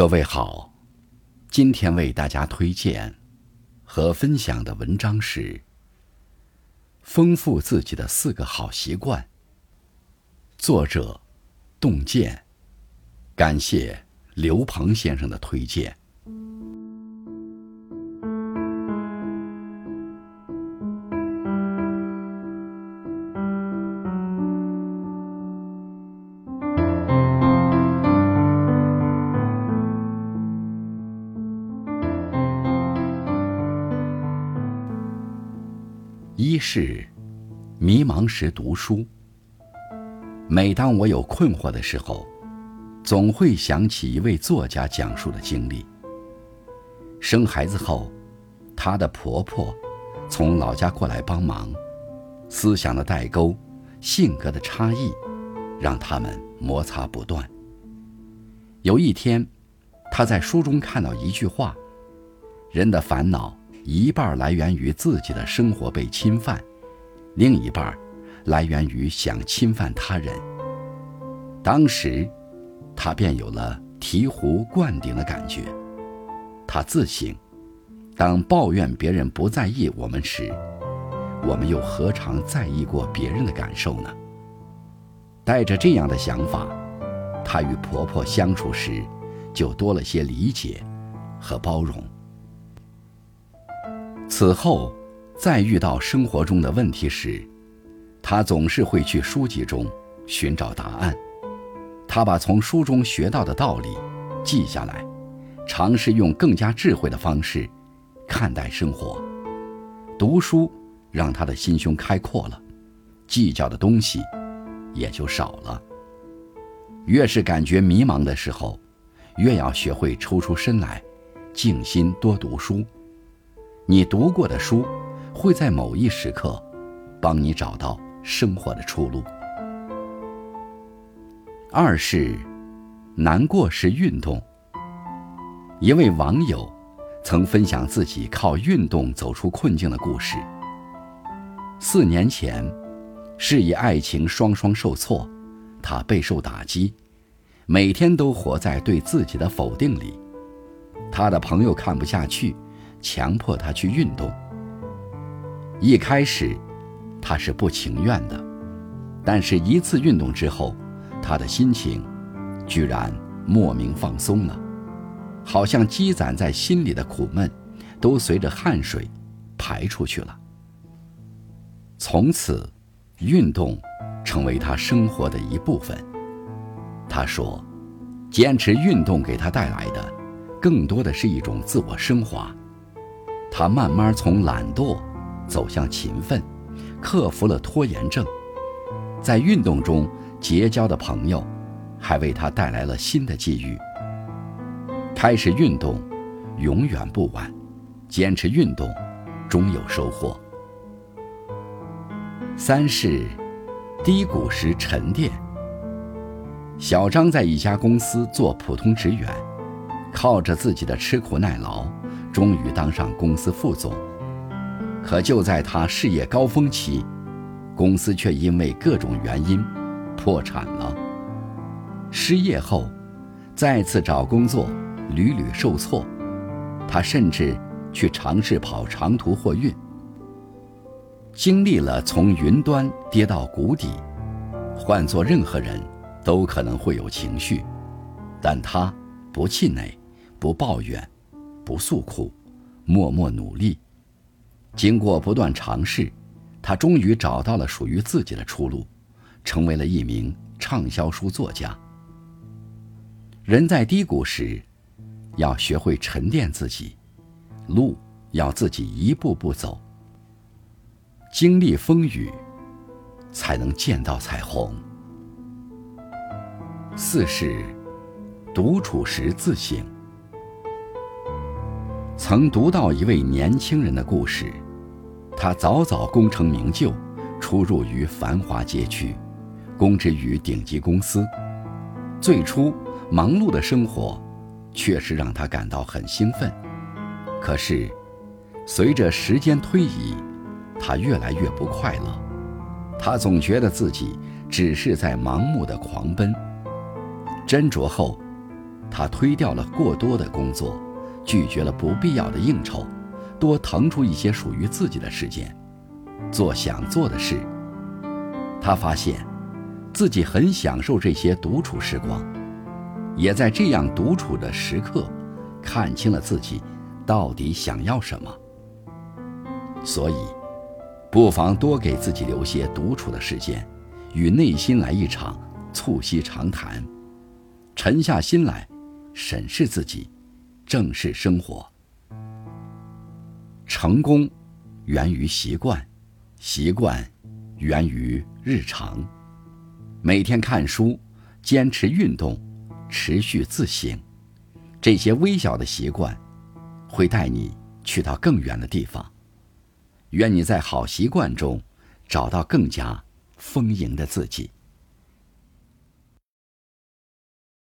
各位好，今天为大家推荐和分享的文章是《丰富自己的四个好习惯》，作者洞见，感谢刘鹏先生的推荐。一是迷茫时读书。每当我有困惑的时候，总会想起一位作家讲述的经历。生孩子后，她的婆婆从老家过来帮忙，思想的代沟、性格的差异，让他们摩擦不断。有一天，她在书中看到一句话：“人的烦恼。”一半来源于自己的生活被侵犯，另一半来源于想侵犯他人。当时，他便有了醍醐灌顶的感觉。他自省：当抱怨别人不在意我们时，我们又何尝在意过别人的感受呢？带着这样的想法，她与婆婆相处时，就多了些理解和包容。此后，再遇到生活中的问题时，他总是会去书籍中寻找答案。他把从书中学到的道理记下来，尝试用更加智慧的方式看待生活。读书让他的心胸开阔了，计较的东西也就少了。越是感觉迷茫的时候，越要学会抽出身来，静心多读书。你读过的书，会在某一时刻，帮你找到生活的出路。二是，难过时运动。一位网友曾分享自己靠运动走出困境的故事。四年前，事业爱情双双受挫，他备受打击，每天都活在对自己的否定里。他的朋友看不下去。强迫他去运动。一开始，他是不情愿的，但是一次运动之后，他的心情居然莫名放松了，好像积攒在心里的苦闷，都随着汗水排出去了。从此，运动成为他生活的一部分。他说，坚持运动给他带来的，更多的是一种自我升华。他慢慢从懒惰走向勤奋，克服了拖延症，在运动中结交的朋友，还为他带来了新的机遇。开始运动，永远不晚；坚持运动，终有收获。三是低谷时沉淀。小张在一家公司做普通职员，靠着自己的吃苦耐劳。终于当上公司副总，可就在他事业高峰期，公司却因为各种原因破产了。失业后，再次找工作屡屡受挫，他甚至去尝试跑长途货运。经历了从云端跌到谷底，换做任何人都可能会有情绪，但他不气馁，不抱怨。不诉苦，默默努力。经过不断尝试，他终于找到了属于自己的出路，成为了一名畅销书作家。人在低谷时，要学会沉淀自己，路要自己一步步走。经历风雨，才能见到彩虹。四是，独处时自省。曾读到一位年轻人的故事，他早早功成名就，出入于繁华街区，供职于顶级公司。最初忙碌的生活，确实让他感到很兴奋。可是，随着时间推移，他越来越不快乐。他总觉得自己只是在盲目的狂奔。斟酌后，他推掉了过多的工作，拒绝了不必要的应酬，多腾出一些属于自己的时间，做想做的事。他发现，自己很享受这些独处时光，也在这样独处的时刻，看清了自己到底想要什么。所以，不妨多给自己留些独处的时间，与内心来一场促膝长谈，沉下心来。审视自己，正式生活。成功源于习惯，习惯源于日常。每天看书，坚持运动，持续自省，这些微小的习惯，会带你去到更远的地方。愿你在好习惯中，找到更加丰盈的自己。